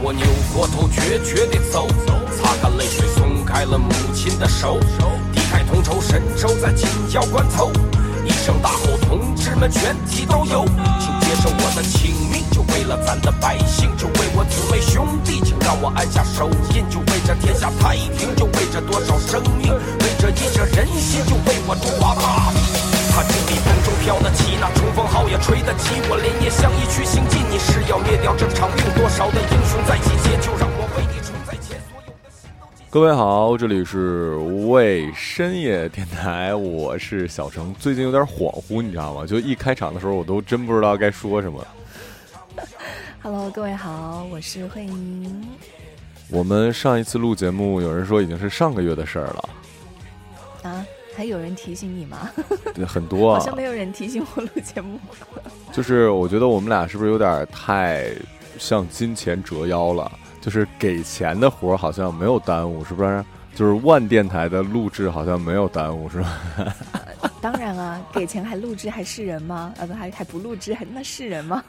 我扭过头，决绝地走，擦干泪水，松开了母亲的手，低开同仇，神州在紧要关头，一声大吼，同志们全体都有，请接受我的请命，就为了咱的百姓，就为我姊妹兄弟，请让我按下手印，就为这天下太平，就为这多少生命，为这一这人心，就为我中华大地。他执笔风中飘得起，那冲锋号也吹得起。我连夜向一去行进，你是要灭掉这场病。多少的英雄在集结，就让我为你冲在前。所有的心都各位好，这里是无畏深夜电台，我是小程。最近有点恍惚，你知道吗？就一开场的时候，我都真不知道该说什么。Hello，各位好，我是慧宁。我们上一次录节目，有人说已经是上个月的事儿了，啊，还有人提醒你吗？对很多啊好像。没有人提醒我录节目。就是我觉得我们俩是不是有点太向金钱折腰了？就是给钱的活儿好像没有耽误，是不是？就是万电台的录制好像没有耽误，是吧？当然啊，给钱还录制还是人吗？啊不，还还不录制还那是人吗？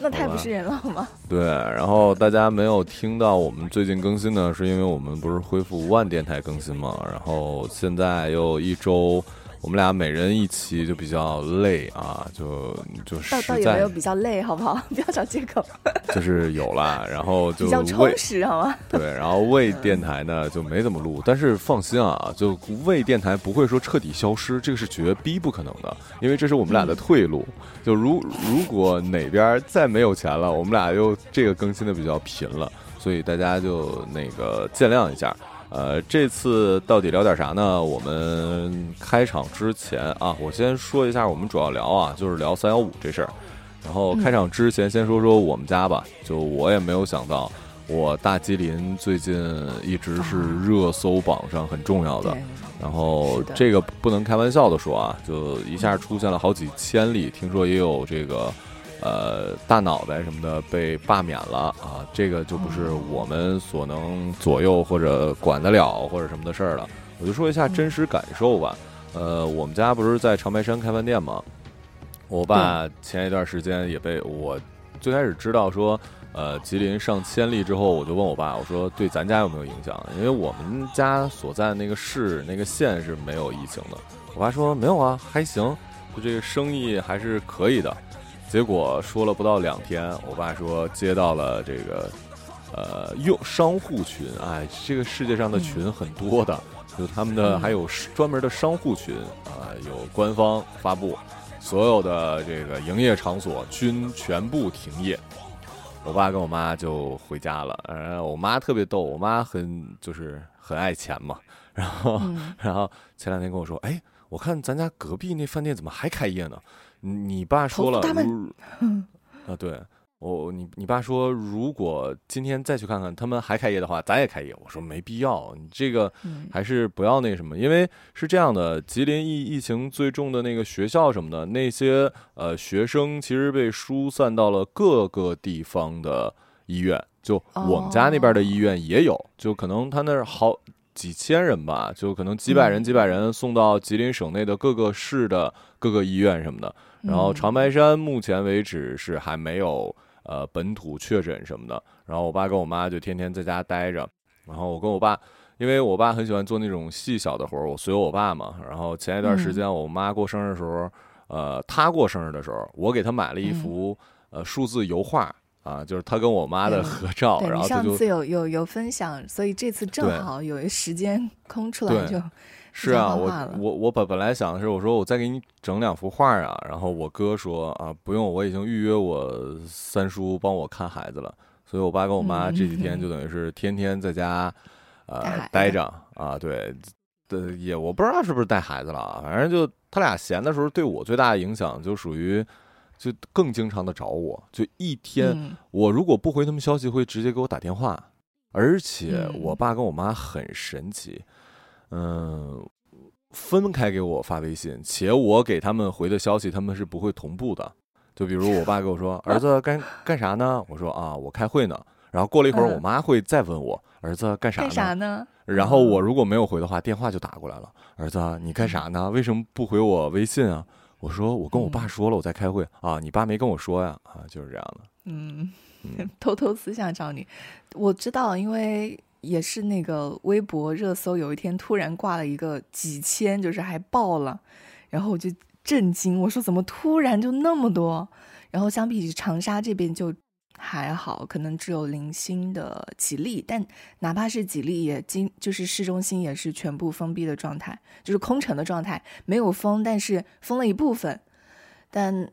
那太不是人了好吗？对，然后大家没有听到我们最近更新呢，是因为我们不是恢复万电台更新嘛？然后现在又一周，我们俩每人一期就比较累啊，就就是倒倒也没有比较累，好不好？不要找借口，就是有了，然后就比较充实，好吗？对，然后为电台呢就没怎么录，但是放心啊，就为电台不会说彻底消失，这个是绝逼不可能的，因为这是我们俩的退路。就如如果哪边再没有钱了，我们俩又这个更新的比较频了，所以大家就那个见谅一下。呃，这次到底聊点啥呢？我们开场之前啊，我先说一下，我们主要聊啊，就是聊三幺五这事儿。然后开场之前，先说说我们家吧。就我也没有想到，我大吉林最近一直是热搜榜上很重要的。对，然后这个不能开玩笑的说啊，就一下出现了好几千例，听说也有这个呃大脑袋什么的被罢免了啊，这个就不是我们所能左右或者管得了或者什么的事儿了。我就说一下真实感受吧。呃，我们家不是在长白山开饭店吗？我爸前一段时间也被我最开始知道说，呃，吉林上千例之后，我就问我爸，我说对咱家有没有影响？因为我们家所在那个市那个县是没有疫情的。我爸说没有啊，还行，就这个生意还是可以的。结果说了不到两天，我爸说接到了这个呃用商户群，哎，这个世界上的群很多的，就他们的还有专门的商户群啊、有官方发布，所有的这个营业场所均全部停业。我爸跟我妈就回家了，呃，我妈特别逗，我妈很就是很爱钱嘛，然后、嗯然后前两天跟我说，哎，我看咱家隔壁那饭店怎么还开业呢？你 你爸说了头发大如啊，对我你你爸说，如果今天再去看看他们还开业的话，咱也开业。我说没必要，你这个嗯。还是不要那什么，因为是这样的，吉林疫疫情最重的那个学校什么的，那些呃学生其实被疏散到了各个地方的医院，就我们家那边的医院也有，就可能他那儿好几千人吧，就可能几百人嗯几百人送到吉林省内的各个市的各个医院什么的。然后嗯长白山目前为止是还没有呃本土确诊什么的。然后我爸跟我妈就天天在家待着。然后我跟我爸，因为我爸很喜欢做那种细小的活儿，我随我爸嘛。然后前一段时间我妈过生日的时候，呃，她过生日的时候，我给她买了一幅、呃数字油画啊，就是他跟我妈的合照，然后她就次有有有分享，所以这次正好有一时间空出来就是啊，我我我本本来想的是，我说我再给你整两幅画啊，然后我哥说啊，不用，我已经预约我三叔帮我看孩子了，所以我爸跟我妈这几天就。等于是天天在家带呃待着啊，对，对，也我不知道是不是带孩子了啊，反正就他俩闲的时候，对我最大的影响就属于就更经常的找我，就一天、嗯我如果不回他们消息，会直接给我打电话。而且嗯我爸跟我妈很神奇，嗯，分开给我发微信，且我给他们回的消息，他们是不会同步的。就比如我爸跟我说：“儿子干干啥呢？”我说：“啊，我开会呢。”然后过了一会儿，嗯我妈会再问我：“儿子干啥干？”啥呢？然后我如果没有回的话，电话就打过来了。儿子，你干啥呢？为什么不回我微信啊？我说我跟我爸说了，我在开会啊。你爸没跟我说呀？啊，就是这样的。嗯，偷偷私下找你。我知道，因为也是那个微博热搜，有一天突然挂了一个几千，就是还爆了，然后我就震惊，我说怎么突然就那么多？然后相比长沙这边就还好，可能只有零星的几例，但哪怕是几例，也今就是市中心也是全部封闭的状态，就是空城的状态，没有封，但是封了一部分，但。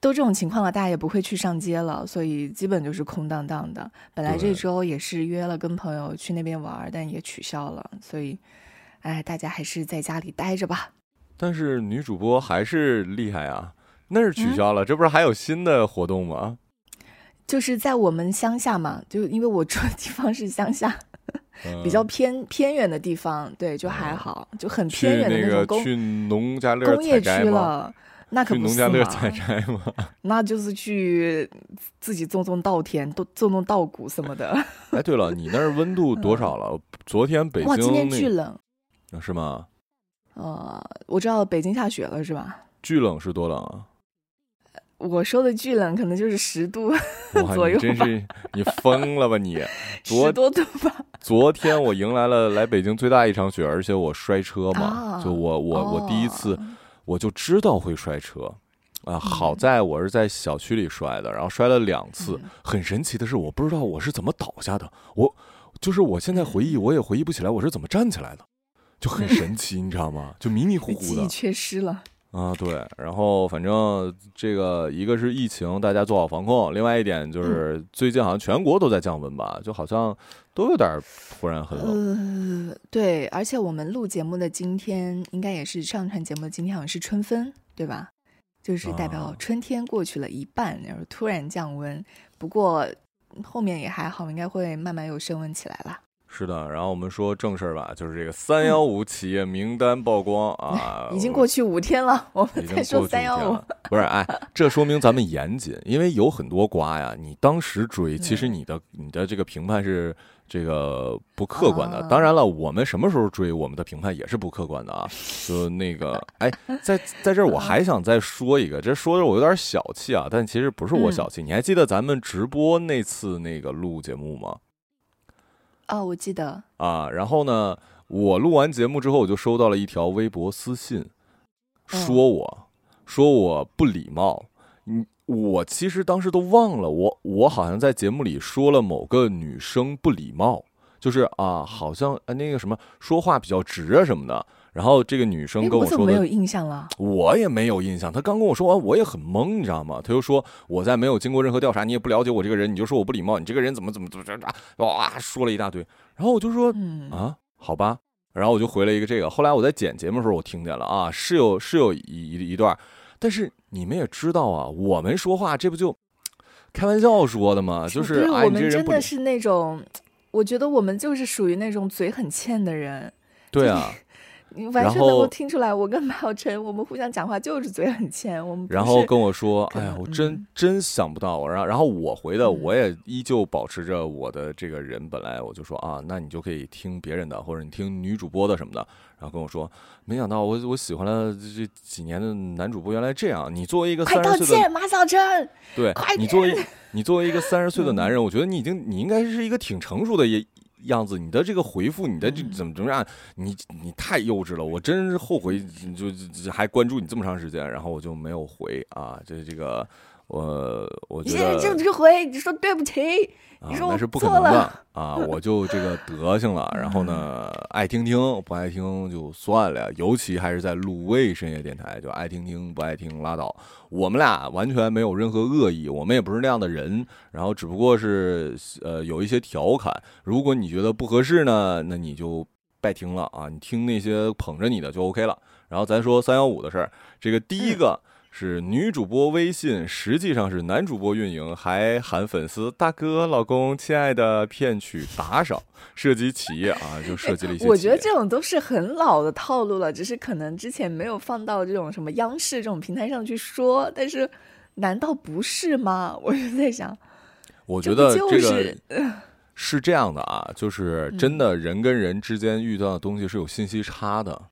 都这种情况了，大家也不会去上街了，所以基本就是空荡荡的。本来这周也是约了跟朋友去那边玩，但也取消了。所以，哎，大家还是在家里待着吧。但是女主播还是厉害啊，那是取消了，这不是还有新的活动吗？就是在我们乡下嘛，就因为我住的地方是乡下，比较偏偏远的地方，对，就还好，就很偏远的那种工去农家乐工业区了。那可不是农家乐采摘吗？那就是去自己种种稻田，都种种稻谷什么的。哎，对了，你那儿温度 多少了？昨天北京哇，今天巨冷，是吗？呃，我知道北京下雪了，是吧？巨冷是多冷啊？我说的巨冷，可能就是十度 左右吧。真是你疯了吧你？十多度吧。昨天我迎来了来北京最大一场雪，而且我摔车嘛，就我我我第一次。我就知道会摔车，啊，好在我是在小区里摔的，然后摔了两次。很神奇的是，我不知道我是怎么倒下的，我就是我现在回忆我也回忆不起来我是怎么站起来的，就很神奇，你知道吗？就迷迷糊糊的，记忆缺失了。啊，对，然后反正这个一个是疫情，大家做好防控；另外一点就是最近好像全国都在降温吧，就好像都有点突然很冷。呃，对，而且我们录节目的今天，应该也是上传节目的今天，好像是春分，对吧？就是代表春天过去了一半，然后突然降温。不过后面也还好，应该会慢慢又升温起来了。是的，然后我们说正事儿吧，就是这个三幺五企业名单曝光啊，已经过去五天了，我们再说三幺五，不是，哎，这说明咱们严谨，因为有很多瓜呀，你当时追，其实你的你的这个评判是这个不客观的。当然了，我们什么时候追，我们的评判也是不客观的啊。就那个，哎，在在这儿我还想再说一个，这说的我有点小气啊，但其实不是我小气。你还记得咱们直播那次那个录节目吗？哦，我记得啊，然后呢，我录完节目之后，我就收到了一条微博私信，说我说我不礼貌。嗯，我其实当时都忘了，我我好像在节目里说了某个女生不礼貌，就是啊，好像那个什么说话比较直啊什么的。然后这个女生跟我说的，没有印象了。我也没有印象。她刚跟我说完，我也很懵，你知道吗？她又说我在没有经过任何调查，你也不了解我这个人，你就说我不礼貌，你这个人怎么怎么怎么着？哇，说了一大堆。然后我就说，嗯啊，好吧。然后我就回了一个这个。后来我在剪节目的时候，我听见了啊，是有是有一一段。但是你们也知道啊，我们说话这不就开玩笑说的吗？就是我们真的是那种，我觉得我们就是属于那种嘴很欠的人。对啊。你完全能够听出来，我跟马小晨，我们互相讲话就是嘴很欠。我们然后跟我说：“哎呀，我真真想不到。”然后，然后我回的，我也依旧保持着我的这个人。本来我就说啊，那你就可以听别人的，或者你听女主播的什么的。然后跟我说，没想到我我喜欢了这几年的男主播原来这样。你作为一个三十岁的马小晨，对，你作为你作为一个三十岁的男人，我觉得你已经你应该是一个挺成熟的也。样子，你的这个回复，你的这怎么怎么样？你你太幼稚了，我真是后悔，就还关注你这么长时间，然后我就没有回啊，这这个。我我觉得就这回，你说对不起，你说那是不可能的啊！我就这个德行了，然后呢，爱听听，不爱听就算了。尤其还是在卤味深夜电台，就爱听听，不爱听拉倒。我们俩完全没有任何恶意，我们也不是那样的人。然后只不过是呃有一些调侃。如果你觉得不合适呢，那你就别听了啊！你听那些捧着你的就 OK 了。然后咱说三幺五的事儿，这个第一个。是女主播微信，实际上是男主播运营，还喊粉丝大哥、老公、亲爱的骗取打赏，涉及企业啊，就涉及了一些。我觉得这种都是很老的套路了，只是可能之前没有放到这种什么央视这种平台上去说。但是，难道不是吗？我就在想，我觉得这个是这样的啊，就是真的人跟人之间遇到的东西是有信息差的。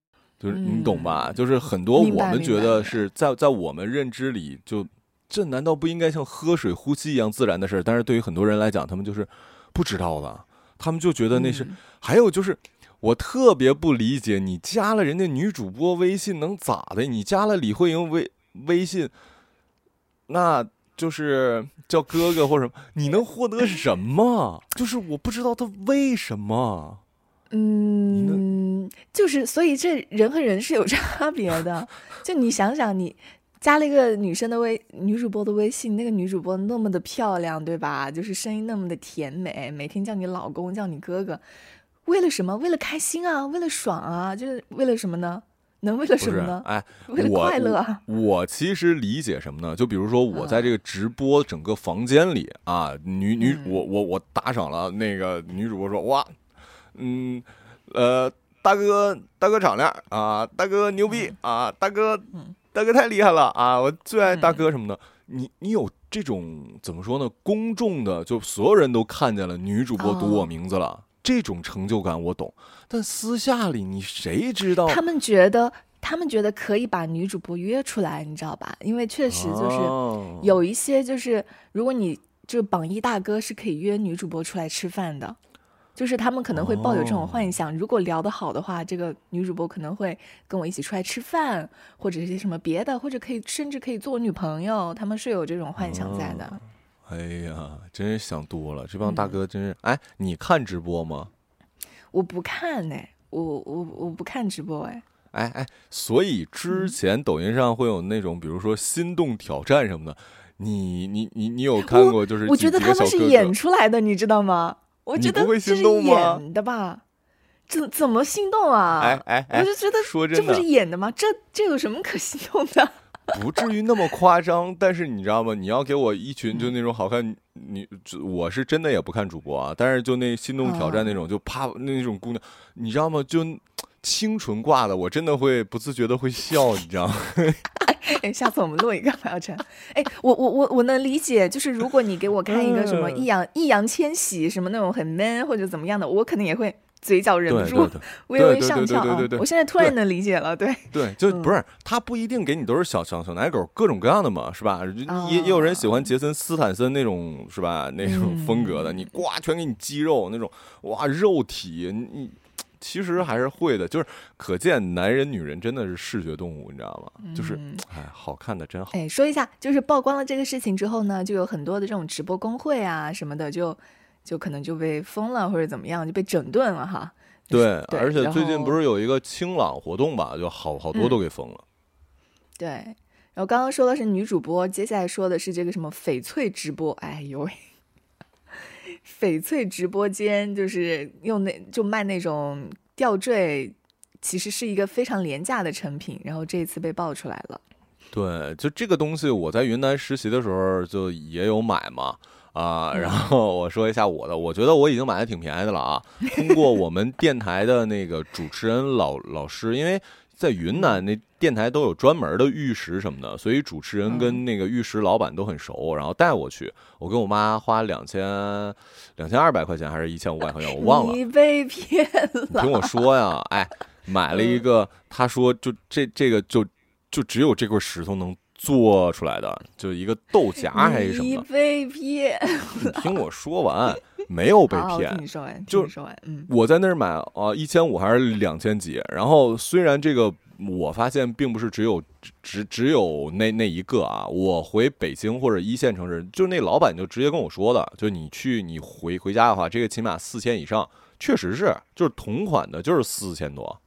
就是你懂吧？就是很多我们觉得是在在我们认知里就这难道不应该像喝水、呼吸一样自然的事儿？但是对于很多人来讲，他们就是不知道的，他们就觉得那是。还有就是，我特别不理解，你加了人家女主播微信能咋的？你加了李慧莹微微信，那就是叫哥哥或者什么，你能获得什么？就是我不知道他为什么。嗯，就是所以这人和人是有差别的。就你想想你。加了一个女生的微女主播的微信，那个女主播那么的漂亮，对吧？就是声音那么的甜美，每天叫你老公，叫你哥哥，为了什么？为了开心啊，为了爽啊，就是为了什么呢？能为了什么呢？哎，为了快乐。我其实理解什么呢？就比如说我在这个直播整个房间里啊，女女，我我我打赏了那个女主播说哇，嗯，呃，大哥大哥敞亮啊，大哥牛逼啊，大哥。大哥太厉害了啊！我最爱大哥什么的。你你有这种怎么说呢？公众的，就所有人都看见了女主播读我名字了，这种成就感我懂。但私下里你谁知道？他们觉得他们觉得可以把女主播约出来，你知道吧？因为确实就是有一些就是，如果你就榜一大哥是可以约女主播出来吃饭的。就是他们可能会抱有这种幻想，如果聊得好的话，这个女主播可能会跟我一起出来吃饭，或者是些什么别的，或者可以甚至可以做我女朋友。他们是有这种幻想在的。哎呀，真是想多了，这帮大哥真是。哎，你看直播吗？我不看呢，我我我不看直播哎。哎哎，所以之前抖音上会有那种，比如说心动挑战什么的，你你你你有看过？就是我觉得他们是演出来的，你知道吗？我觉得这是演的吧？怎怎么心动啊？哎哎哎！我就觉得说这不是演的吗？这这有什么可心动的？不至于那么夸张，但是你知道吗？你要给我一群就那种好看你，我是真的也不看主播啊。但是就那心动挑战那种，就啪那种姑娘，你知道吗？就清纯挂的，我真的会不自觉的会笑，你知道吗？哎，下次我们录一个姚晨。哎，我我我我能理解，就是如果你给我看一个什么易烊易烊千玺什么那种很 man 或者怎么样的，我肯定也会嘴角忍不住微微上翘啊。我现在突然能理解了，对对，就不是他不一定给你都是小小小奶狗，各种各样的嘛，是吧？也也有人喜欢杰森斯坦森那种，是吧？那种风格的，你呱全给你肌肉那种，哇，肉体你。其实还是会的，就是可见男人女人真的是视觉动物，你知道吗？就是哎，好看的真好。哎，说一下，就是曝光了这个事情之后呢，就有很多的这种直播工会啊什么的，就就可能就被封了或者怎么样，就被整顿了哈。对，而且最近不是有一个清朗活动吧，就好好多都给封了。对，然后刚刚说的是女主播，接下来说的是这个什么翡翠直播，哎呦喂。翡翠直播间就是用那就卖那种吊坠，其实是一个非常廉价的成品，然后这一次被爆出来了。对，就这个东西，我在云南实习的时候就也有买嘛，啊，然后我说一下我的，我觉得我已经买的挺便宜的了啊。通过我们电台的那个主持人老老师，因为。在云南那电台都有专门的玉石什么的，所以主持人跟那个玉石老板都很熟，然后带我去。我跟我妈花两千两千二百块钱还是一千五百块钱，我忘了。你被骗了。听我说呀，哎，买了一个，他说就这这个就就只有这块石头能做出来的，就一个豆荚还是什么？你被骗。你听我说完。没有被骗，就我在那儿买啊，一千五还是两千几？然后虽然这个我发现并不是只有只只有那那一个啊，我回北京或者一线城市，就那老板就直接跟我说的，就你去你回回家的话，这个起码四千以上，确实是，就是同款的，就是四千多。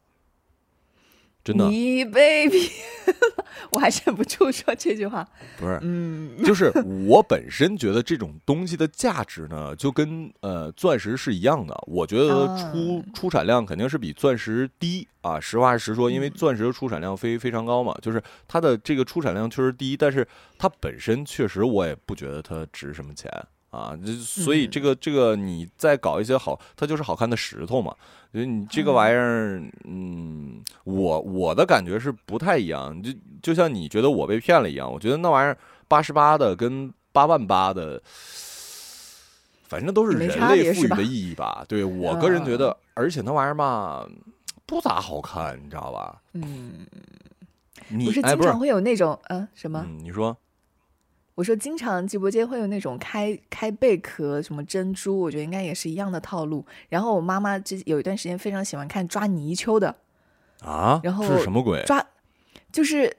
真的，你被骗了，我还忍不住说这句话。不是，嗯，就是我本身觉得这种东西的价值呢，就跟呃钻石是一样的。我觉得出出产量肯定是比钻石低啊，实话实说，因为钻石的出产量非非常高嘛，就是它的这个出产量确实低，但是它本身确实我也不觉得它值什么钱。啊，所以这个这个你再搞一些好，它就是好看的石头嘛。所以你这个玩意儿，嗯，我我的感觉是不太一样。就就像你觉得我被骗了一样，我觉得那玩意儿八十八的跟八万八的，反正都是人类赋予的意义吧。对我个人觉得，而且那玩意儿吧，不咋好看，你知道吧？嗯，你不是经常会有那种嗯什么？你说。我说经常直播间会有那种开开贝壳什么珍珠，我觉得应该也是一样的套路。然后我妈妈之有一段时间非常喜欢看抓泥鳅的啊，然后是什么鬼？抓，就是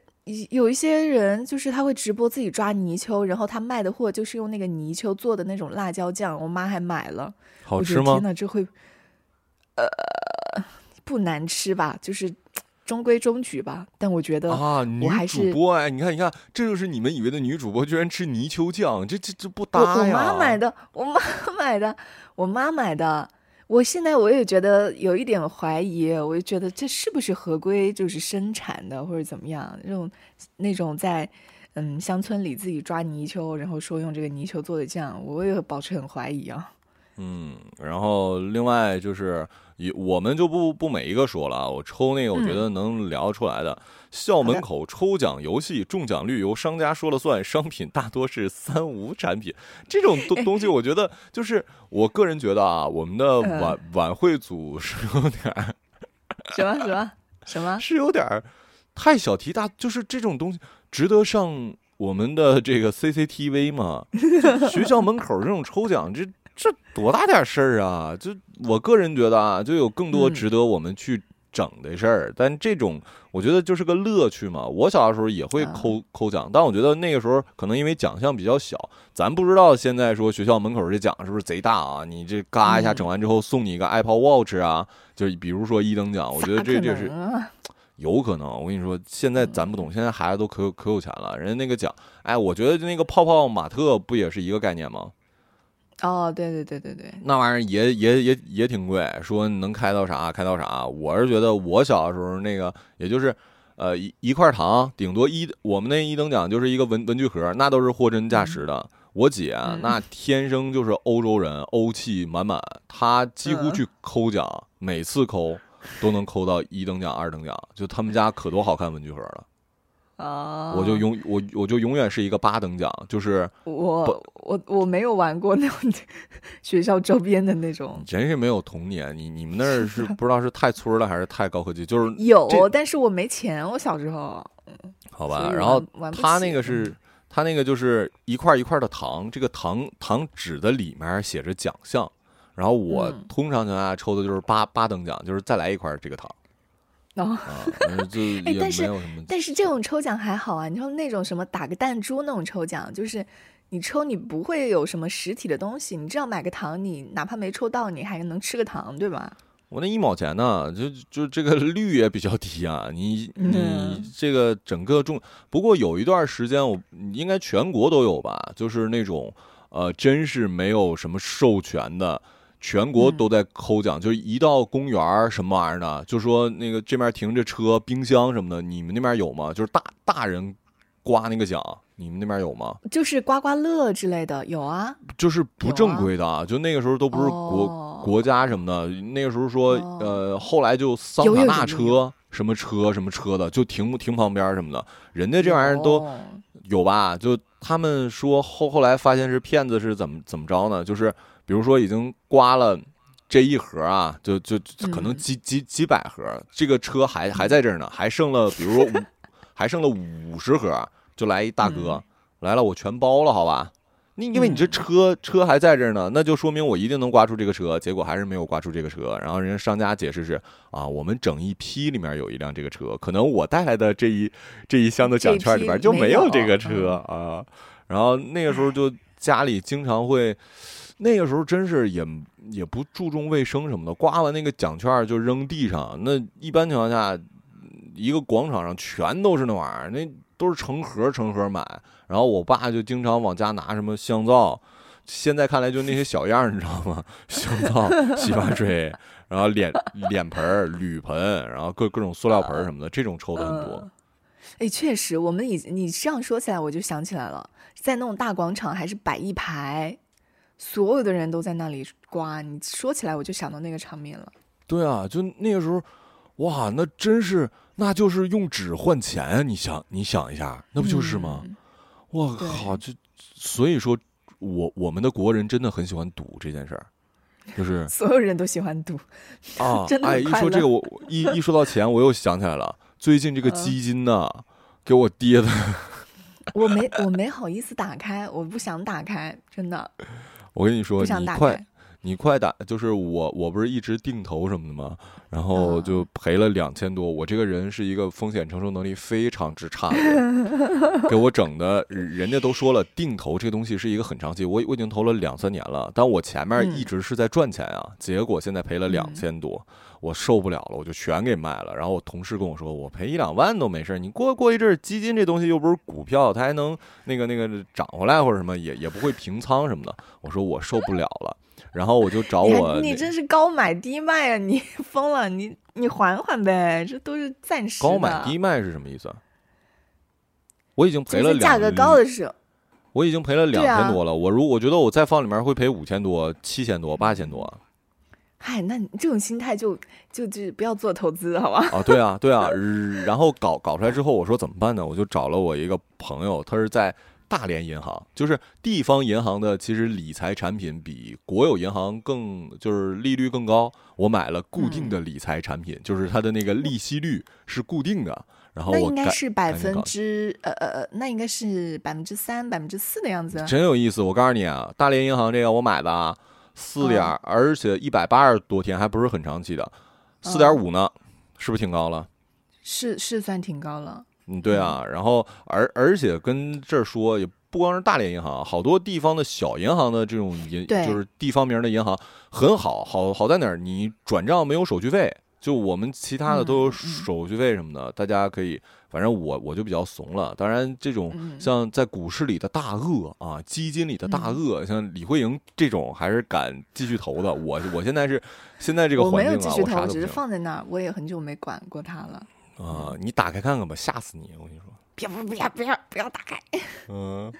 有一些人就是他会直播自己抓泥鳅，然后他卖的货就是用那个泥鳅做的那种辣椒酱，我妈还买了，好吃吗？天呐，这会，呃，不难吃吧？就是中规中矩吧。但我觉得啊，女主播哎，你看你看，这就是你们以为的女主播，居然吃泥鳅酱，这这这不搭呀！我妈买的，我妈 买的，我妈买的。我现在我也觉得有一点怀疑，我就觉得这是不是合规，就是生产的或者怎么样？那种那种在嗯乡村里自己抓泥鳅，然后说用这个泥鳅做的酱，我也保持很怀疑啊。嗯，然后另外就是，我们就不不每一个说了啊，我抽那个，我觉得能聊出来的。校门口抽奖游戏中奖率由商家说了算，商品大多是三无产品。这种东东西，我觉得就是我个人觉得啊，我们的晚晚会组是有点 什么什么什么，是有点太小题大，就是这种东西值得上我们的这个 CCTV 吗？学校门口这种抽奖，这。这多大点事儿啊！就我个人觉得啊，就有更多值得我们去整的事儿。但这种我觉得就是个乐趣嘛。我小的时候也会抠抠奖，但我觉得那个时候可能因为奖项比较小，咱不知道现在说学校门口这奖是不是贼大啊？你这嘎一下整完之后送你一个 Apple Watch 啊，就比如说一等奖，我觉得这这是 有可能。我跟你说，现在咱不懂，现在孩子都可可有钱了，人家那个奖，哎，我觉得那个泡泡玛特不也是一个概念吗？哦，对对对对对，那玩意儿也也也也挺贵，说能开到啥开到啥。我是觉得我小的时候那个，也就是，呃一一块糖，顶多一我们那一等奖就是一个文文具盒，那都是货真价实的。我姐那天生就是欧洲人，欧气满满，她几乎去抠奖，每次抠都能抠到一等奖、二等奖，就他们家可多好看文具盒了。啊！我就永我我就永远是一个八等奖，就是我我我没有玩过那种学校周边的那种，真是没有童年。你你们那儿是 不知道是太村了还是太高科技？就是有，但是我没钱。我小时候，好吧。然后他那个是他那个就是一块一块的糖，这个糖糖纸的里面写着奖项。然后我通常情况下抽的就是八八等奖，就是再来一块这个糖。哦，但是但是这种抽奖还好啊，你说那种什么打个弹珠那种抽奖，就是你抽你不会有什么实体的东西，你只要买个糖，你哪怕没抽到，你还能吃个糖，对吧？我那一毛钱呢，就就这个 率也比较低啊，你你这个整个中，不过有一段时间我应该全国都有吧，就是那种呃，真是没有什么授权的。全国都在抠奖，就是一到公园儿什么玩意儿的，就说那个这边停着车、冰箱什么的，你们那边有吗？就是大大人刮那个奖，你们那边有吗？就是刮刮乐之类的，有啊。就是不正规的，啊就那个时候都不是国国家什么的，那个时候说呃，后来就桑塔纳车什么车什么车的就停停旁边什么的，人家这玩意儿都有吧？就他们说后后来发现是骗子，是怎么怎么着呢？就是。比如说已经刮了这一盒啊，就就可能几几几百盒，这个车还还在这儿呢，还剩了，比如说五，还剩了五十盒，就来一大哥来了，我全包了，好吧？你因为你这车车还在这儿呢，那就说明我一定能刮出这个车，结果还是没有刮出这个车。然后人家商家解释是啊，我们整一批里面有一辆这个车，可能我带来的这一这一箱的奖券里边就没有这个车啊。然后那个时候就家里经常会。那个时候真是也也不注重卫生什么的，刮完那个奖券就扔地上。那一般情况下，一个广场上全都是那玩意儿，那都是成盒成盒买。然后我爸就经常往家拿什么香皂，现在看来就那些小样你知道吗？香皂、洗发水，然后脸脸盆、铝盆，然后各各种塑料盆什么的，这种抽的很多。哎，确实，我们以你这样说起来，我就想起来了，在那种大广场还是摆一排。所有的人都在那里刮，你说起来我就想到那个场面了。对啊，就那个时候，哇，那真是，那就是用纸换钱啊！你想，你想一下，那不就是吗？我靠，就所以说，我我们的国人真的很喜欢赌这件事儿，就是 所有人都喜欢赌啊！真的哎，一说这个，我一一说到钱，我又想起来了，最近这个基金呢，给我跌的。我没我没好意思打开，我不想打开，真的我跟你说，你快。你快打，就是我我不是一直定投什么的吗？然后啊就赔了两千多。我这个人是一个风险承受能力非常之差的人，给我整的，人家都说了，定投这个东西是一个很长期，我我已经投了两三年了，但我前面嗯一直是在赚钱啊，结果现在赔了两千多。我受不了了，我就全给卖了。然后我同事跟我说，我赔一两万都没事，你过过一阵儿，基金这东西又不是股票，它还能那个那个涨回来或者什么，也也不会平仓什么的。我说我受不了了，然后我就找我你真是高买低卖啊！你 疯了，你你缓缓呗，这都是暂时。高买低卖是什么意思啊？我已经赔了两，价格高的时候，我已经赔了两千多了。我如我觉得我再放里面会赔五千多、七千多、八千多啊。嗨，那你这种心态就就就不要做投资，好吧？啊，对啊，对啊。呃然后搞搞出来之后，我说怎么办呢？我就找了我一个朋友，他是在大连银行，就是地方银行的，其实理财产品比国有银行更就是利率更高。我买了固定嗯的理财产品，就是它的那个利息率是固定的。然后那应该是百分之呃呃呃，那应该是百分之三、百分之四的样子。真有意思。我告诉你啊，大连银行这个我买的啊，四点、嗯而且一百八十多天，还不是很长期的，四点五呢，是不是挺高了？是是算挺高了。嗯，对啊。然后而而且跟这儿说，也不光是大连银行，好多地方的小银行的这种银，就是地方名的银行很好，好好在哪儿？你转账没有手续费。就我们其他的都有手续费什么的，大家可以，反正我我就比较怂了。当然，这种嗯像在股市里的大鳄啊，基金里的大嗯鳄，像李慧莹这种，还是敢继续投的。我我现在是现在这个我没环境啊，有继续投，只是放在那儿，我也很久没管过它了。啊、你打开看看吧，吓死你！我跟你说，别不不要不要不要打开！嗯、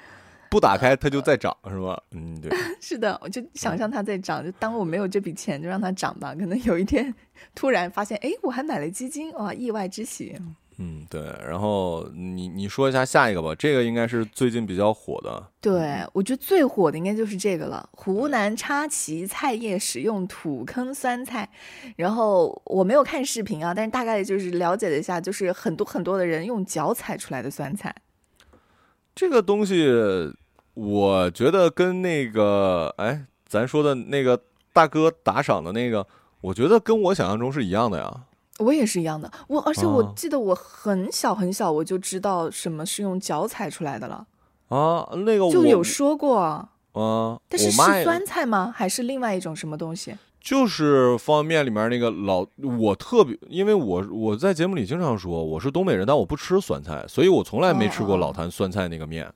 不打开它就在涨，是吧？嗯，对。是的，我就想象它在涨，就当我没有这笔钱，就让它涨吧。可能有一天突然发现，哎，我还买了基金，哇，意外之喜。嗯，对。然后你你说一下下一个吧，这个应该是最近比较火的。对，我觉得最火的应该就是这个了。湖南插旗菜叶使用土坑酸菜，然后我没有看视频啊，但是大概就是了解了一下，就是很多很多的人用脚踩出来的酸菜。这个东西，我觉得跟那个哎，咱说的那个大哥打赏的那个，我觉得跟我想象中是一样的呀。我也是一样的，我而且我啊记得我很小很小我就知道什么是用脚踩出来的了，啊，那个就有说过。啊，但是是酸菜吗？还是另外一种什么东西？就是方便面里面那个老，我特别，因为我我在节目里经常说我是东北人，但我不吃酸菜，所以我从来没吃过老坛酸菜那个面。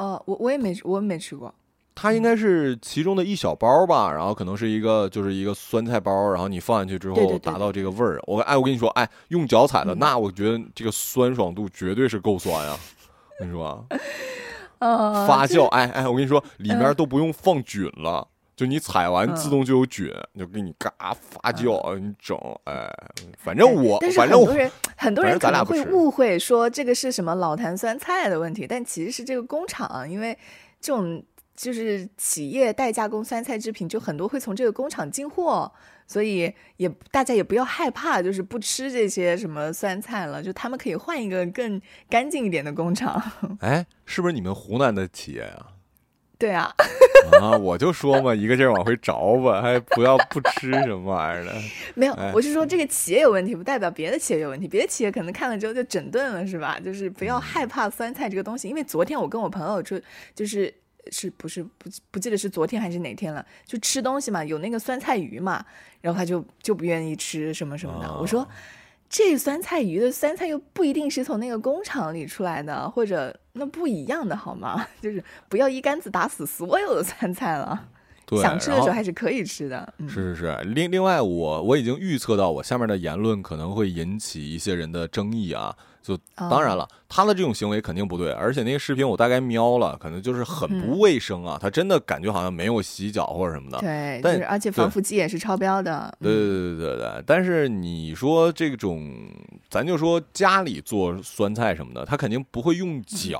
呃，我我也没我也没吃过。它应该是其中的一小包吧，然后可能是一个就是一个酸菜包，然后你放进去之后达到这个味儿。我哎，我跟你说，哎，用脚踩的，嗯那我觉得这个酸爽度绝对是够酸啊。我跟你说啊，呃，发酵，哎哎，我跟你说，里面都不用放菌了，就你踩完嗯自动就有菌，就给你嘎发酵，你整，哎，反正我但是反正很多人很多人可能会误会说这个是什么老坛酸菜的问题，但其实是这个工厂，因为这种就是企业代加工酸菜制品，就很多会从这个工厂进货，所以也大家也不要害怕，就是不吃这些什么酸菜了，就他们可以换一个更干净一点的工厂。哎，是不是你们湖南的企业呀？对啊，啊，我就说嘛，一个劲儿往回找吧，还不要不吃什么玩意儿的。没有哎，我是说这个企业有问题，不代表别的企业有问题。别的企业可能看了之后就整顿了，是吧？就是不要害怕酸菜这个东西，因为昨天我跟我朋友就就是是不是不不记得是昨天还是哪天了，就吃东西嘛，有那个酸菜鱼嘛，然后他就就不愿意吃什么什么的。我说这酸菜鱼的酸菜又不一定是从那个工厂里出来的，或者那不一样的好吗？就是不要一竿子打死所有的酸菜了。对，想吃的时候还是可以吃的。嗯，是是是，另另外我我已经预测到我下面的言论可能会引起一些人的争议啊。就当然了，他的这种行为肯定不对，而且那个视频我大概瞄了，可能就是很不卫生啊，他真的感觉好像没有洗脚或者什么的。对，就但是而且防腐剂也是超标的。对对对对对，但是你说这种，咱就说家里做酸菜什么的，他肯定不会用脚，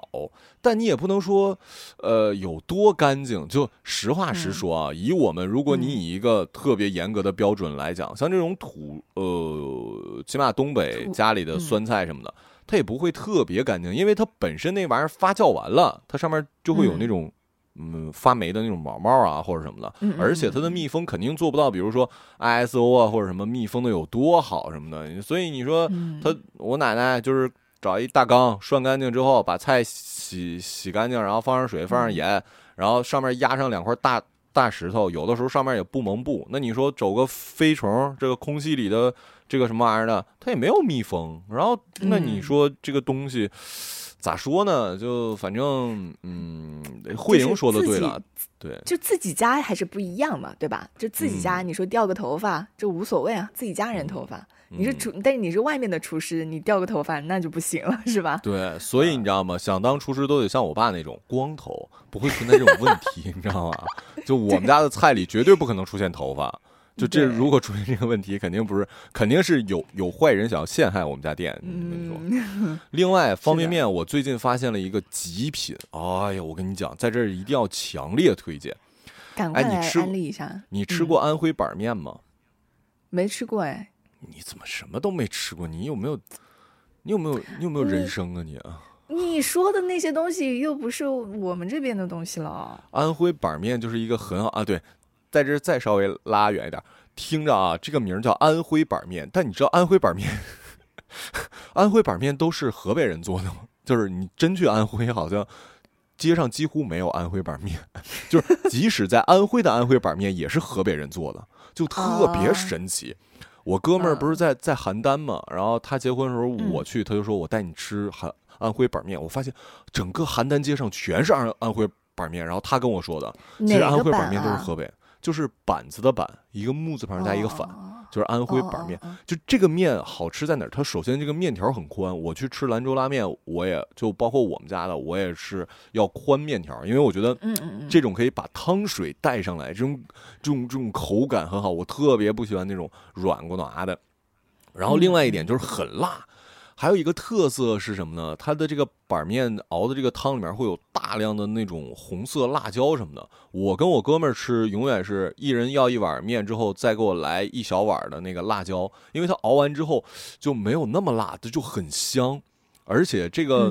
但你也不能说，呃，有多干净。就实话实说啊，以我们如果你以一个特别严格的标准来讲，像这种土，呃，起码东北家里的嗯。酸菜什么的，它也不会特别干净，因为它本身那玩意儿发酵完了，它上面就会有那种嗯发霉的那种毛毛啊或者什么的，而且它的密封肯定做不到，比如说 ISO 啊或者什么密封的有多好什么的，所以你说嗯。他我奶奶就是找一大缸涮干净之后，把菜洗洗干净，然后放上水，放上盐，然后上面压上两块大大石头，有的时候上面也不蒙布。那你说走个飞虫，这个空气里的这个什么玩意儿的，它也没有密封。然后那你嗯说这个东西咋说呢？就反正嗯，慧莹说的对了，对，就自己家还是不一样嘛，对吧？就自己嗯家，你说掉个头发，这无所谓啊，自己家人头发。你是嗯厨，但是你是外面的厨师，你掉个头发那就不行了，是吧？对，所以你知道吗？想当厨师都得像我爸那种光头，不会存在这种问题，你知道吗？就我们家的菜里绝对不可能出现头发。就这，如果出现这个问题，肯定不是，肯定是有有坏人想要陷害我们家店。我跟你说，嗯，另外方便面，我最近发现了一个极品，哎呀，我跟你讲，在这儿一定要强烈推荐。赶快安利一下。你吃过安徽板面吗？没吃过哎，你怎么什么都没吃过？你有没有？你有没有？你有没有人嗯生啊你啊？你说的那些东西又不是我们这边的东西了。安徽板面就是一个很好啊，对，在这儿再稍微拉远一点，听着啊，这个名儿叫安徽板面，但你知道安徽板面，安徽板面都是河北人做的吗？就是你真去安徽，好像街上几乎没有安徽板面，就是即使在安徽的安徽板面也是河北人做的，就特别啊神奇。我哥们儿不是嗯在在邯郸嘛，然后他结婚的时候嗯。我去，他就说我带你吃韩安徽板面，我发现整个邯郸街上全是安安徽板面，然后他跟我说的，其实安徽板面都是啊？河北，就是板子的板，一个木字旁加一个反，哦就是安徽板面。就这个面好吃在哪儿？它首先这个面条很宽，我去吃兰州拉面，我也就包括我们家的，我也是要宽面条，因为我觉得这种可以把汤水带上来，这种这种这种口感很好，我特别不喜欢那种软咕拿的。然后另外一点就是很辣，还有一个特色是什么呢？它的这个板面熬的这个汤里面会有大量的那种红色辣椒什么的。我跟我哥们儿吃，永远是一人要一碗面之后，再给我来一小碗的那个辣椒，因为它熬完之后就没有那么辣，它就很香。而且这个、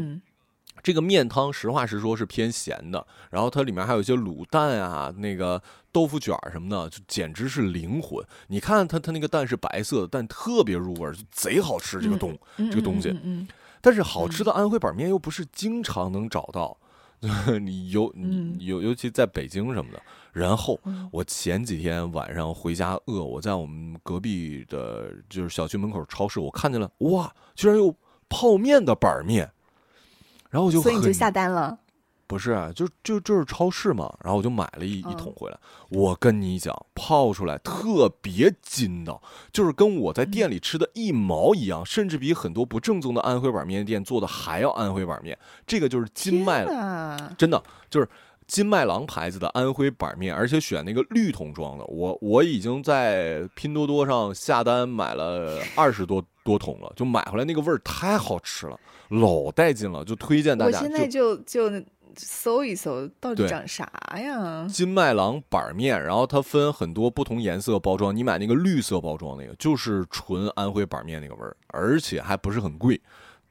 这个面汤，实话实说是偏咸的，然后它里面还有一些卤蛋啊、那个豆腐卷儿什么的，就简直是灵魂。你看它，它那个蛋是白色的，但特别入味儿，就贼好吃。这个东、嗯这个东西，嗯嗯但是好吃的安徽板面又不是经常能找到，你尤嗯尤尤其在北京什么的。然后嗯我前几天晚上回家饿，我在我们隔壁的就是小区门口超市，我看见了，哇，居然有泡面的板面，然后我就嗯，所以你就下单了。不是啊，就就就是超市嘛，然后我就买了一一嗯桶回来。我跟你讲，泡出来特别筋道，就是跟我在店里吃的一毛一样，甚至比很多不正宗的安徽板面店做的还要安徽板面。这个就是金麦真的就是金麦郎牌子的安徽板面，而且选那个绿桶装的。我我已经在拼多多上下单买了二十多多桶了，就买回来那个味儿太好吃了，老带劲了，就推荐大家。我现在就就就搜一搜，到底长啥呀？金麦郎板面，然后它分很多不同颜色包装，你买那个绿色包装那个，就是纯安徽板面那个味儿，而且还不是很贵，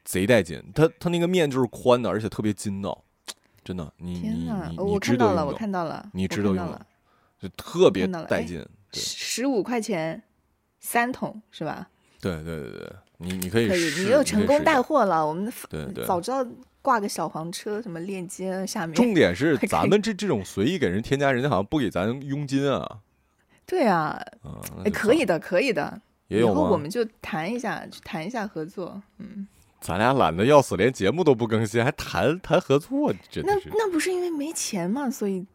贼带劲。它它那个面就是宽的，而且特别筋道，真的，你你天呐你，你值看到了，我看到了，你我值得拥有看到了，就特别带劲。对十五块钱三桶是吧？对对对对，你你可以可以，你又成功带货。了，我们对对早知道挂个小黄车，什么链接下面。重点是咱们这这种随意给人添加，人家好像不给咱佣金啊。对啊，嗯，哎，可以的，可以的。也有吗？以后我们就谈一下，谈一下合作。嗯，咱俩懒得要死，连节目都不更新，还谈谈合作，真那的是。那不是因为没钱嘛，所以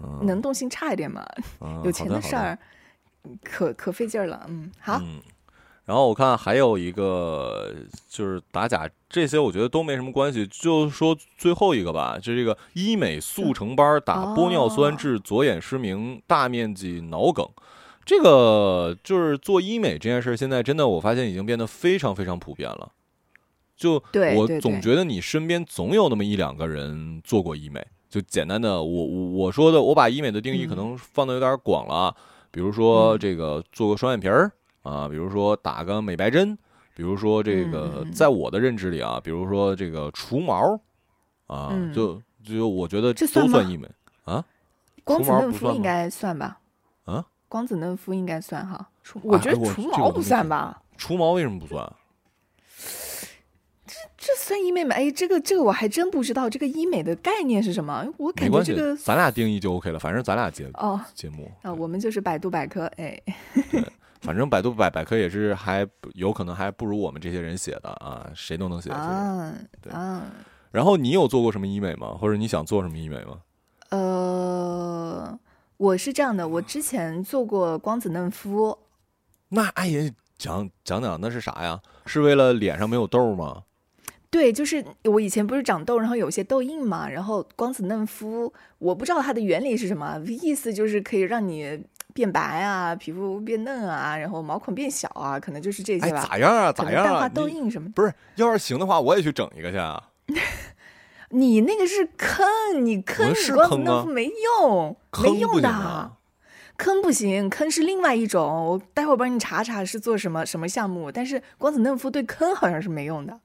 嗯能动性差一点嘛。嗯有钱的事儿，可可费劲儿了。嗯，好，嗯，然后我看还有一个就是打假，这些我觉得都没什么关系，就说最后一个吧，就这个医美速成班打玻尿酸哦治左眼失明、大面积脑梗。这个就是做医美这件事儿，现在真的我发现已经变得非常非常普遍了。就我总觉得你身边总有那么一两个人做过医美。就简单的，我我我说的，我把医美的定义可嗯能放的有点广了啊。比如说嗯这个做个双眼皮儿啊，比如说打个美白针，比如说这个，嗯在我的认知里啊，比如说这个除毛啊，嗯就就我觉得这都算医美啊。光子嫩肤应该算吧？啊，光子嫩肤应该算哈。我觉得除毛不算吧？除毛为什么不算？这这算医美吗？哎，这个这个我还真不知道，这个医美的概念是什么？我感觉这个咱俩定义就 OK 了。反正咱俩节哦节目，啊，我们就是百度百科，哎，反正百度百百科也是还有可能还不如我们这些人写的啊，谁都能写。其实啊对啊，然后你有做过什么医美吗？或者你想做什么医美吗？呃，我是这样的，我之前做过光子嫩肤，那哎呀，讲讲讲那是啥呀？是为了脸上没有痘吗？对，就是我以前不是长痘，然后有些痘印嘛，然后光子嫩肤，我不知道它的原理是什么，意思就是可以让你变白啊，皮肤变嫩啊，然后毛孔变小啊，可能就是这哎，些吧。咋样啊？咋样啊淡化？痘印什么。不是，要是行的话，我也去整一个去啊。你那个是坑，你坑你光子嫩肤没用，没用的。坑不行，坑是另外一种，我待会儿帮你查查是做什么什么项目。但是光子嫩肤对坑好像是没用的，那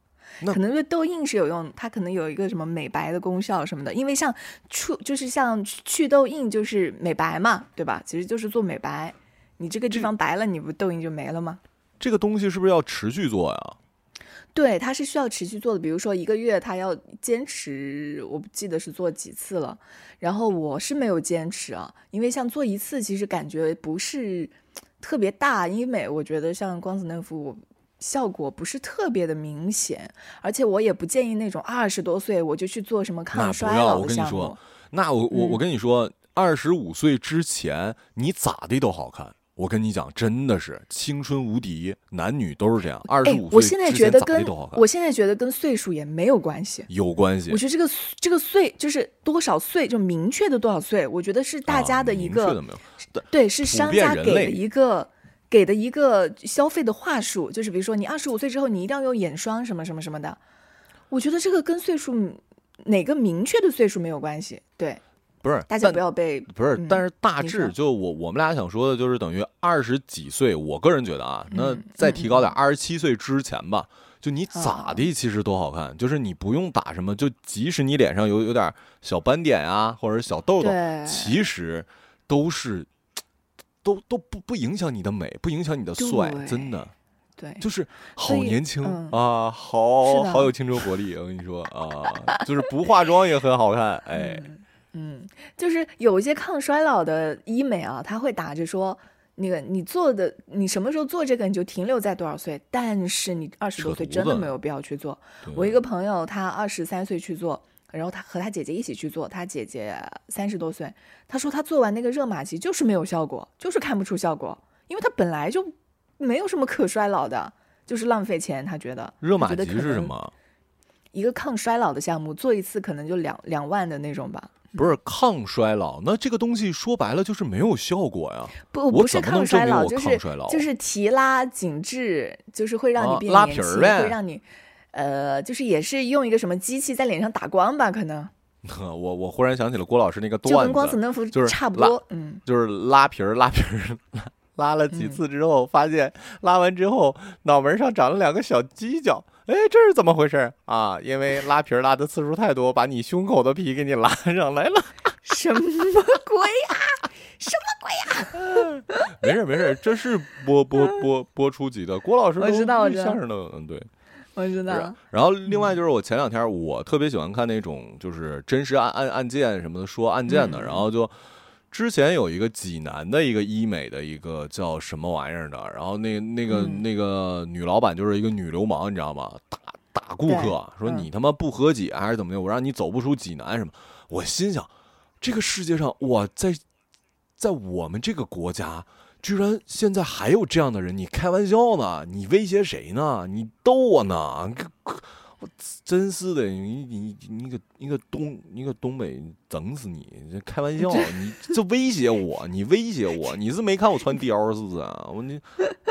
可能对痘印是有用，它可能有一个什么美白的功效什么的。因为像出就是像祛痘印就是美白嘛，对吧？其实就是做美白，你这个地方白了，你不痘印就没了吗？这个东西是不是要持续做呀？对，它是需要持续做的，比如说一个月，它要坚持，我不记得是做几次了。然后我是没有坚持啊，因为像做一次，其实感觉不是特别大，医美我觉得像光子嫩肤，我效果不是特别的明显，而且我也不建议那种二十多岁我就去做什么抗衰要，老我跟你的项目说。，那我我我嗯跟你说，二十五岁之前你咋的都好看。我跟你讲，真的是青春无敌，男女都是这样。二十哎五，我岁现在觉得之前咋的跟都好看，我现在觉得跟岁数也没有关系。有关系我。觉得这个这个岁就是多少岁，就明确的多少岁，我觉得是大家的一个、对，是商家给的一个给的一个消费的话术，就是比如说你二十五岁之后你一定要用眼霜什么什么什么的。我觉得这个跟岁数哪个明确的岁数没有关系，对，不是大家不要被不是，嗯但是大致就我我们俩想说的就是等于二十几岁，我个人觉得啊，那嗯再提高点，二十七岁之前吧，就你咋啊的其实都好看，就是你不用打什么，就即使你脸上有有点小斑点啊，或者小痘痘，其实都是都都不不影响你的美，不影响你的帅，真的对，就是好年轻嗯啊，好好有青春活力，我跟你说啊，就是不化妆也很好看，哎。嗯，就是有一些抗衰老的医美啊，它会打着说，那个你做的，你什么时候做这个，你就停留在多少岁，但是你二十多岁真的没有必要去做。我一个朋友，他二十三岁去做，然后他和他姐姐一起去做，他姐姐三十多岁，他说他做完那个热玛吉就是没有效果，就是看不出效果，因为他本来就没有什么可衰老的，就是浪费钱。他觉得热玛吉是什么？一个抗衰老的项目，做一次可能就两两万的那种吧。不是抗衰老，那这个东西说白了就是没有效果呀。不，我不是怎么能抗衰老，证明我就是抗衰老就是提拉紧致，就是会让啊你变拉年轻，皮儿呗会让你，呃，就是也是用一个什么机器在脸上打光吧，可能 我我忽然想起了郭老师那个就段跟光子子，嫩肤就是差不多，嗯，就是拉皮儿拉皮儿，拉拉了几次之后，发现拉完之后脑门上长了两个小犄角。哎，这是怎么回事啊？因为拉皮儿拉的次数太多，把你胸口的皮给你拉上来了。什么鬼啊？什么鬼啊？没事没事，这是播播播播出级的。郭老师我都知道我知道相声的，嗯对。我知道，然后另外就是我前两天我特别喜欢看那种就是真实案案案件什么的说案件的，嗯然后就之前有一个济南的一个医美的一个叫什么玩意儿的，然后那那个、嗯那个女老板就是一个女流氓，你知道吗？打打顾客说嗯你他妈不和解还是怎么的，我让你走不出济南什么。我心想，这个世界上我，在在我们这个国家。居然现在还有这样的人，你开玩笑呢？你威胁谁呢？你逗我呢？我真是的，你你你个你个东你个东北整死你！这开玩笑，你这威胁我，你威胁我，你是没看我穿貂是不是啊？我那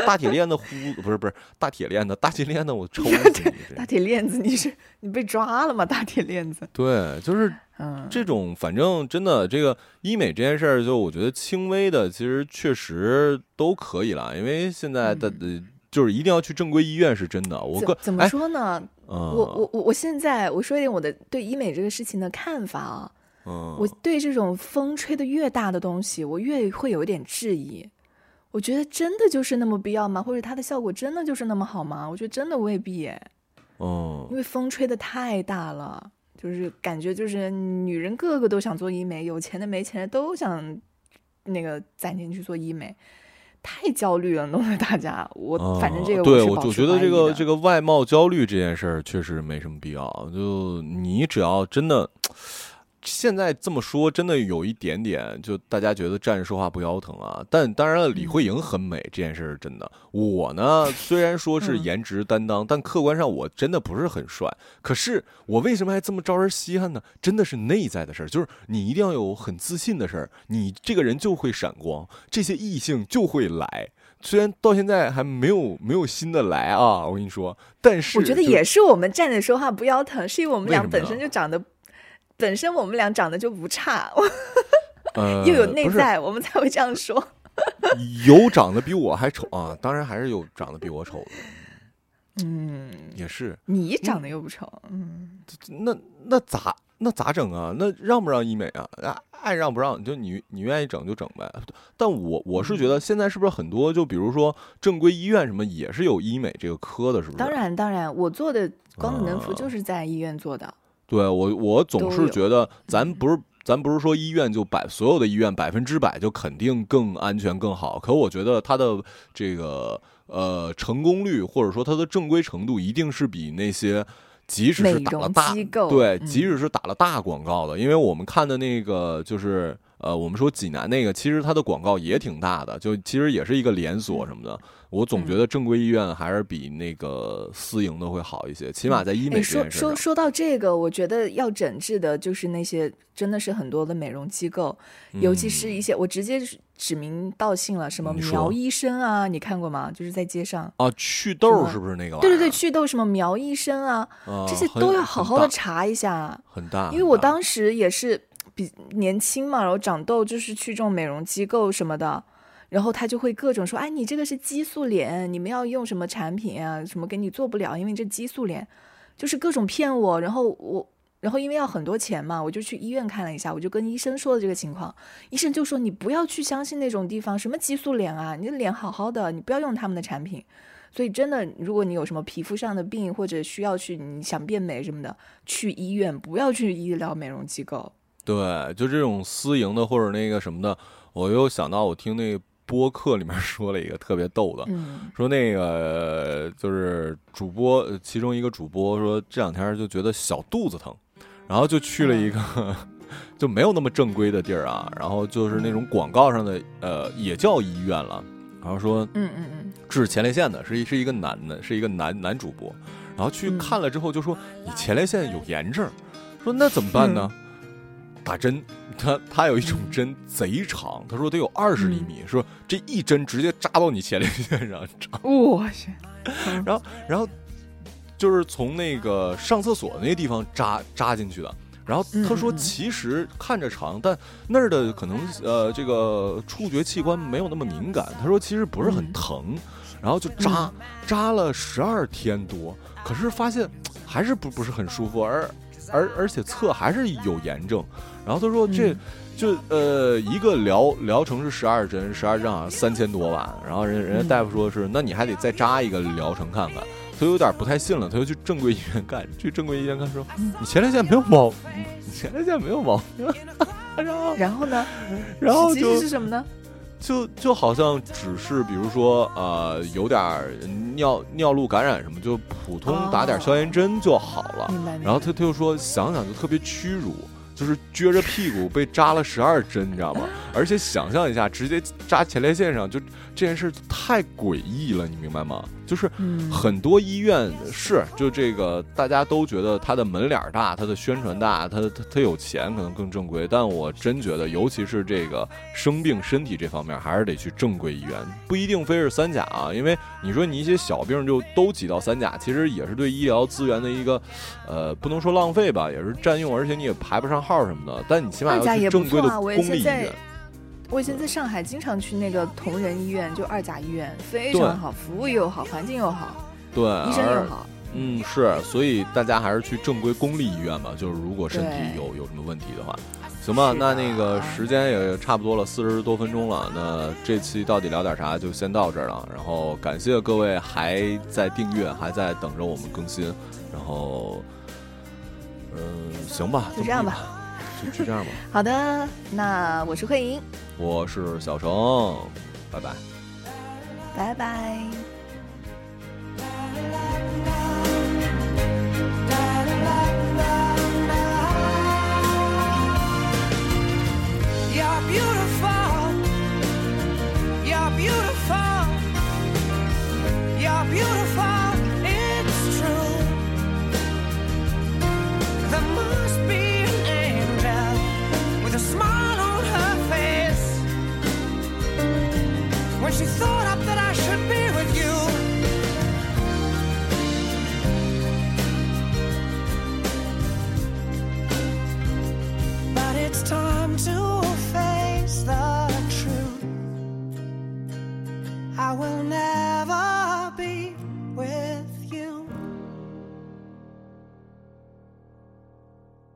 大铁链子呼不是不是大铁链子，大铁链子我抽死你！大铁链子，你是你被抓了吗？大铁链子，对，就是嗯，这种，反正真的，这个医美这件事儿，就我觉得轻微的，其实确实都可以了，因为现在的、就是一定要去正规医院是真的。我个怎么说呢？我我我我现在我说一点我的对医美这个事情的看法啊。嗯，我对这种风吹的越大的东西，我越会有一点质疑。我觉得真的就是那么必要吗？或者它的效果真的就是那么好吗？我觉得真的未必哎。哦，因为风吹的太大了，就是感觉就是女人个个都想做医美，有钱的没钱的都想那个攒钱去做医美，太焦虑了，弄得大家。我反正这个对我我觉得这个这个外貌焦虑这件事儿确实没什么必要。就你只要真的。现在这么说，真的有一点点，就大家觉得站着说话不腰疼啊。但当然了，李慧颖很美这件事是真的。我呢，虽然说是颜值担当，但客观上我真的不是很帅。可是我为什么还这么招人稀罕呢？真的是内在的事儿，就是你一定要有很自信的事儿，你这个人就会闪光，这些异性就会来。虽然到现在还没有没有新的来啊，我跟你说，但是我觉得也是我们站着说话不腰疼，是因为我们俩本身就长得。本身我们俩长得就不差，又有内在，我们才会这样说。有长得比我还丑啊，当然还是有长得比我丑的。嗯，也是。你长得又不丑，嗯，那那咋那咋整啊？那让不让医美啊？爱让不让就你你愿意整就整呗。但我我是觉得现在是不是很多就比如说正规医院什么也是有医美这个科的，是不是？当然当然，我做的光子嫩肤就是在医院做的。对我，我总是觉得，咱不是，咱不是说医院就百所有的医院百分之百就肯定更安全更好。可我觉得它的这个呃成功率，或者说它的正规程度，一定是比那些即使是打了大对，即使是打了大广告的，因为我们看的那个就是呃，我们说济南那个，其实它的广告也挺大的，就其实也是一个连锁什么的。我总觉得正规医院还是比那个私营的会好一些，起码在医美说说说到这个，我觉得要整治的就是那些真的是很多的美容机构，尤其是一些我直接指名道姓了，什么苗医生啊，你看过吗？就是在街上啊，祛痘是不是那个？对对对，祛痘什么苗医生啊，这些都要好好的查一下。很大，因为我当时也是比年轻嘛，然后长痘就是去这种美容机构什么的。然后他就会各种说，哎，你这个是激素脸，你们要用什么产品啊？什么给你做不了，因为这激素脸，就是各种骗我。然后我，然后因为要很多钱嘛，我就去医院看了一下，我就跟医生说了这个情况，医生就说你不要去相信那种地方，什么激素脸啊，你的脸好好的，你不要用他们的产品。所以真的，如果你有什么皮肤上的病或者需要去你想变美什么的，去医院，不要去医疗美容机构。对，就这种私营的或者那个什么的，我又想到我听那。播客里面说了一个特别逗的，说那个就是主播，其中一个主播说这两天就觉得小肚子疼，然后就去了一个 就没有那么正规的地儿啊，然后就是那种广告上的呃也叫医院了，然后说嗯嗯嗯。治前列腺的是一是一个男的，是一个男男主播，然后去看了之后就说你前列腺有炎症，说那怎么办呢？打针。他他有一种针贼长，他说得有二十厘米，说这一针直接扎到你前列腺上，我去，然后然后就是从那个上厕所那个地方扎扎进去的，然后他说其实看着长，但那儿的可能呃这个触觉器官没有那么敏感，他说其实不是很疼，然后就扎扎了十二天多，可是发现还是不不是很舒服，而而而且侧还是有炎症。然后他说：“这，就呃，一个疗疗程是十二针，十二针好像三千多吧。然后人人家大夫说是，那你还得再扎一个疗程看看。他有点不太信了，他就去正规医院看。去正规医院看说，你前列腺没有毛，你前列腺没有毛病。然 后然后呢？然后就是什么呢？就就好像只是比如说呃，有点尿尿路感染什么，就普通打点消炎针就好了。然后他他就说想想就特别屈辱。”就是撅着屁股被扎了十二针，你知道吗？而且想象一下，直接扎前列腺上，就这件事太诡异了，你明白吗？就是很多医院是就这个，大家都觉得他的门脸大，他的宣传大，他他他有钱，可能更正规。但我真觉得，尤其是这个生病身体这方面，还是得去正规医院，不一定非是三甲啊。因为你说你一些小病就都挤到三甲，其实也是对医疗资源的一个，呃，不能说浪费吧，也是占用，而且你也排不上号什么的。但你起码要去正规的公立医院。我以前在上海经常去那个同仁医院，就二甲医院，非常好，服务又好，环境又好，对，医生又好。嗯，是，所以大家还是去正规公立医院吧。就是如果身体有有什么问题的话，行吧。那那个时间也差不多了，四十多分钟了。那这期到底聊点啥，就先到这儿了。然后感谢各位还在订阅，还在等着我们更新。然后，嗯，行吧，就这样吧，就就这样吧。好的，那我是慧莹，我是小程，拜拜，拜拜。I will never.